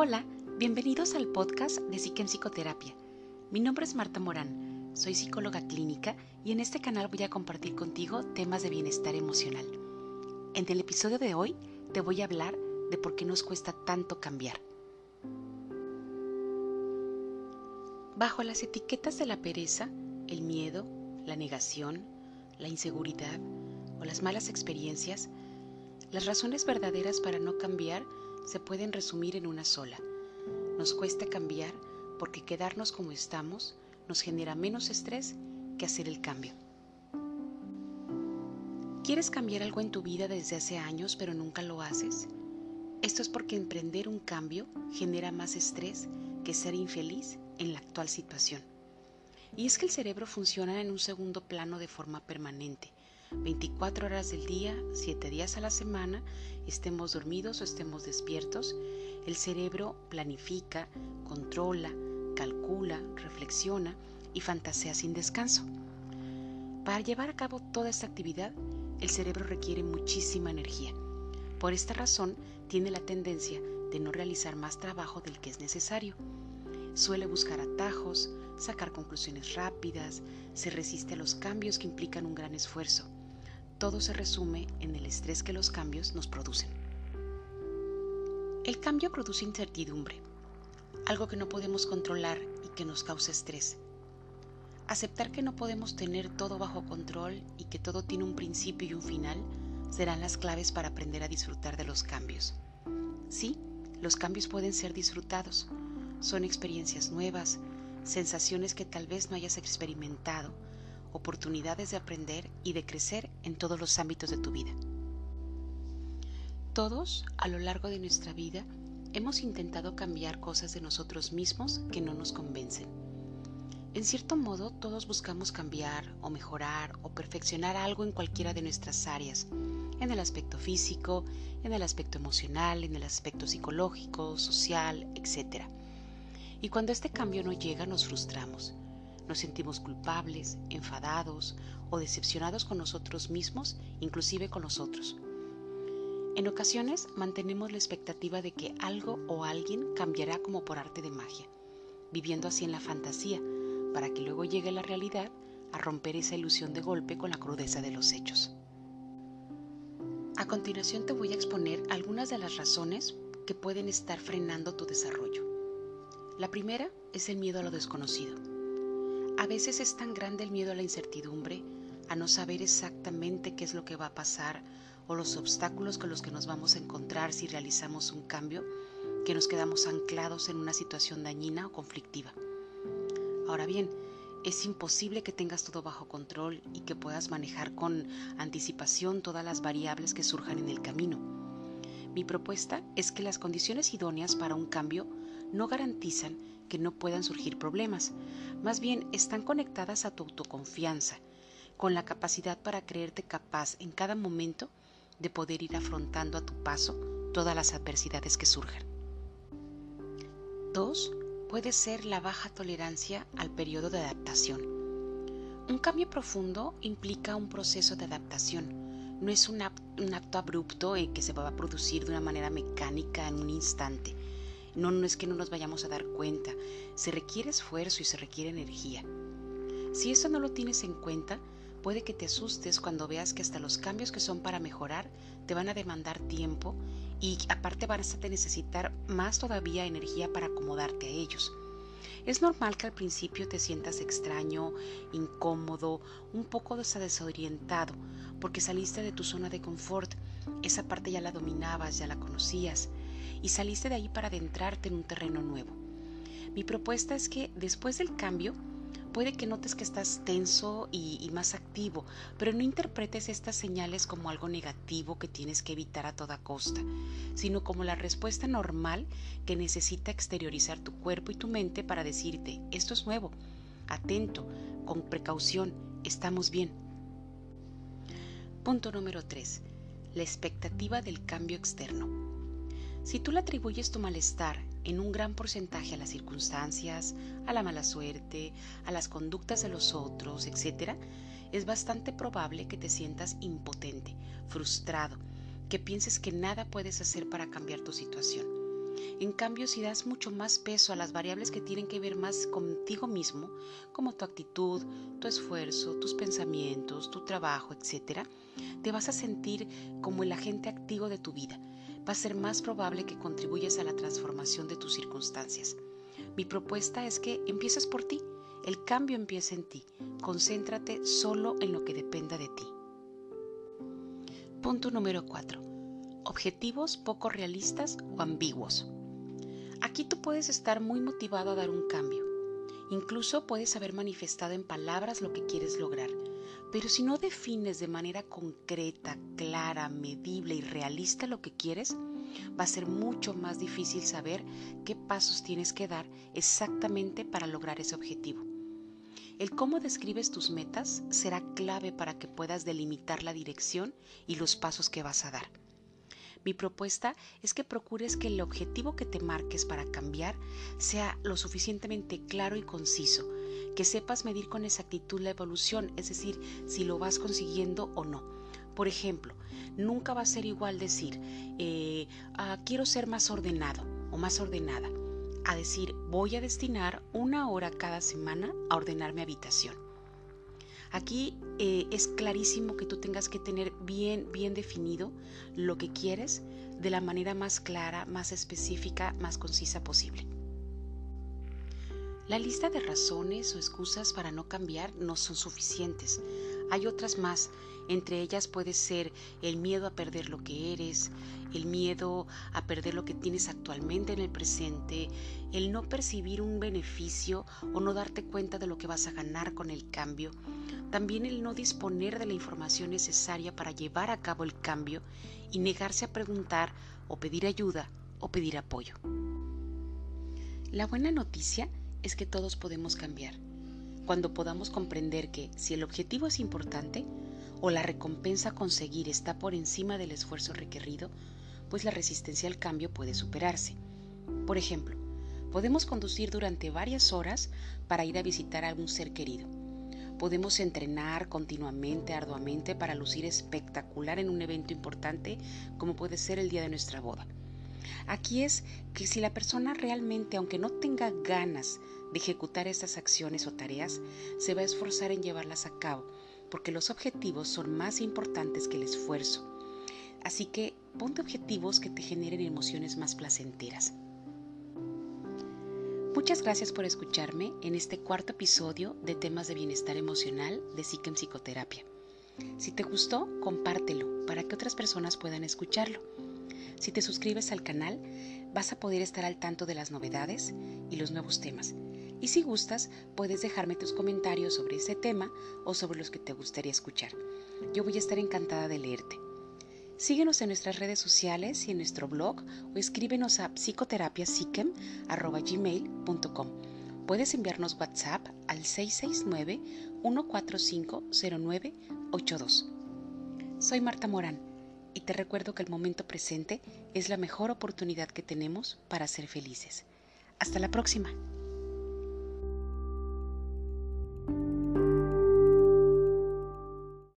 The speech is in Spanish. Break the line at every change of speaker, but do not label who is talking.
Hola, bienvenidos al podcast de Psique en Psicoterapia. Mi nombre es Marta Morán, soy psicóloga clínica y en este canal voy a compartir contigo temas de bienestar emocional. En el episodio de hoy te voy a hablar de por qué nos cuesta tanto cambiar. Bajo las etiquetas de la pereza, el miedo, la negación, la inseguridad o las malas experiencias, las razones verdaderas para no cambiar se pueden resumir en una sola. Nos cuesta cambiar porque quedarnos como estamos nos genera menos estrés que hacer el cambio. ¿Quieres cambiar algo en tu vida desde hace años pero nunca lo haces? Esto es porque emprender un cambio genera más estrés que ser infeliz en la actual situación. Y es que el cerebro funciona en un segundo plano de forma permanente 24 horas del día, 7 días a la semana, estemos dormidos o estemos despiertos, el cerebro planifica, controla, calcula, reflexiona y fantasea sin descanso. Para llevar a cabo toda esta actividad, el cerebro requiere muchísima energía. Por esta razón, tiene la tendencia de no realizar más trabajo del que es necesario. Suele buscar atajos, sacar conclusiones rápidas, se resiste a los cambios que implican un gran esfuerzo todo se resume en el estrés que los cambios nos producen. El cambio produce incertidumbre, algo que no podemos controlar y que nos causa estrés. Aceptar que no podemos tener todo bajo control y que todo tiene un principio y un final serán las claves para aprender a disfrutar de los cambios. Sí, los cambios pueden ser disfrutados. Son experiencias nuevas, sensaciones que tal vez no hayas experimentado, oportunidades de aprender y de crecer en todos los ámbitos de tu vida. Todos, a lo largo de nuestra vida, hemos intentado cambiar cosas de nosotros mismos que no nos convencen. En cierto modo, todos buscamos cambiar o mejorar o perfeccionar algo en cualquiera de nuestras áreas, en el aspecto físico, en el aspecto emocional, en el aspecto psicológico, social, etc. Y cuando este cambio no llega, nos frustramos nos sentimos culpables, enfadados o decepcionados con nosotros mismos, inclusive con los otros. En ocasiones mantenemos la expectativa de que algo o alguien cambiará como por arte de magia, viviendo así en la fantasía, para que luego llegue la realidad a romper esa ilusión de golpe con la crudeza de los hechos. A continuación te voy a exponer algunas de las razones que pueden estar frenando tu desarrollo. La primera es el miedo a lo desconocido. A veces es tan grande el miedo a la incertidumbre, a no saber exactamente qué es lo que va a pasar o los obstáculos con los que nos vamos a encontrar si realizamos un cambio, que nos quedamos anclados en una situación dañina o conflictiva. Ahora bien, es imposible que tengas todo bajo control y que puedas manejar con anticipación todas las variables que surjan en el camino. Mi propuesta es que las condiciones idóneas para un cambio no garantizan que no puedan surgir problemas, más bien están conectadas a tu autoconfianza, con la capacidad para creerte capaz en cada momento de poder ir afrontando a tu paso todas las adversidades que surjan. 2. Puede ser la baja tolerancia al periodo de adaptación. Un cambio profundo implica un proceso de adaptación. No es un, acto abrupto en que se va a producir de una manera mecánica en un instante no, no es que no nos vayamos a dar cuenta, se requiere esfuerzo y se requiere energía. Si eso no lo tienes en cuenta, puede que te asustes cuando veas que hasta los cambios que son para mejorar te van a demandar tiempo y aparte vas a necesitar más todavía energía para acomodarte a ellos. Es normal que al principio te sientas extraño, incómodo, un poco desorientado, porque saliste de tu zona de confort. Esa parte ya la dominabas, ya la conocías y saliste de ahí para adentrarte en un terreno nuevo. Mi propuesta es que después del cambio, puede que notes que estás tenso y, más activo, pero no interpretes estas señales como algo negativo que tienes que evitar a toda costa, sino como la respuesta normal que necesita exteriorizar tu cuerpo y tu mente para decirte, esto es nuevo, atento, con precaución, estamos bien. Punto número 3. La expectativa del cambio externo. Si tú le atribuyes tu malestar en un gran porcentaje a las circunstancias, a la mala suerte, a las conductas de los otros, etc., es bastante probable que te sientas impotente, frustrado, que pienses que nada puedes hacer para cambiar tu situación. En cambio, si das mucho más peso a las variables que tienen que ver más contigo mismo, como tu actitud, tu esfuerzo, tus pensamientos, tu trabajo, etc., te vas a sentir como el agente activo de tu vida. Va a ser más probable que contribuyas a la transformación de tus circunstancias. Mi propuesta es que empieces por ti. El cambio empieza en ti. Concéntrate solo en lo que dependa de ti. Punto número 4. Objetivos poco realistas o ambiguos. Aquí tú puedes estar muy motivado a dar un cambio. Incluso puedes haber manifestado en palabras lo que quieres lograr. Pero si no defines de manera concreta, clara, medible y realista lo que quieres, va a ser mucho más difícil saber qué pasos tienes que dar exactamente para lograr ese objetivo. El cómo describes tus metas será clave para que puedas delimitar la dirección y los pasos que vas a dar. Mi propuesta es que procures que el objetivo que te marques para cambiar sea lo suficientemente claro y conciso, que sepas medir con exactitud la evolución, es decir, si lo vas consiguiendo o no. Por ejemplo, nunca va a ser igual decir, eh, ah, quiero ser más ordenado o más ordenada, a decir, voy a destinar una hora cada semana a ordenar mi habitación. Aquí eh, es clarísimo que tú tengas que tener bien, bien definido lo que quieres de la manera más clara, más específica, más concisa posible. La lista de razones o excusas para no cambiar no son suficientes. Hay otras más. Entre ellas puede ser el miedo a perder lo que eres, el miedo a perder lo que tienes actualmente en el presente, el no percibir un beneficio o no darte cuenta de lo que vas a ganar con el cambio, también el no disponer de la información necesaria para llevar a cabo el cambio y negarse a preguntar o pedir ayuda o pedir apoyo. La buena noticia es que todos podemos cambiar cuando podamos comprender que si el objetivo es importante o la recompensa a conseguir está por encima del esfuerzo requerido, pues la resistencia al cambio puede superarse. Por ejemplo, podemos conducir durante varias horas para ir a visitar a algún ser querido. Podemos entrenar continuamente, arduamente, para lucir espectacular en un evento importante como puede ser el día de nuestra boda. Aquí es que si la persona realmente, aunque no tenga ganas de ejecutar estas acciones o tareas, se va a esforzar en llevarlas a cabo, porque los objetivos son más importantes que el esfuerzo. Así que ponte objetivos que te generen emociones más placenteras. Muchas gracias por escucharme en este cuarto episodio de temas de bienestar emocional de Psiquem Psicoterapia. Si te gustó, compártelo para que otras personas puedan escucharlo. Si te suscribes al canal, vas a poder estar al tanto de las novedades y los nuevos temas y si gustas, puedes dejarme tus comentarios sobre ese tema o sobre los que te gustaría escuchar. Yo voy a estar encantada de leerte. Síguenos en nuestras redes sociales y en nuestro blog o escríbenos a psicoterapiasiquem.gmail.com. Puedes enviarnos WhatsApp al 669-145-0982. Soy Marta Morán y te recuerdo que el momento presente es la mejor oportunidad que tenemos para ser felices. Hasta la próxima.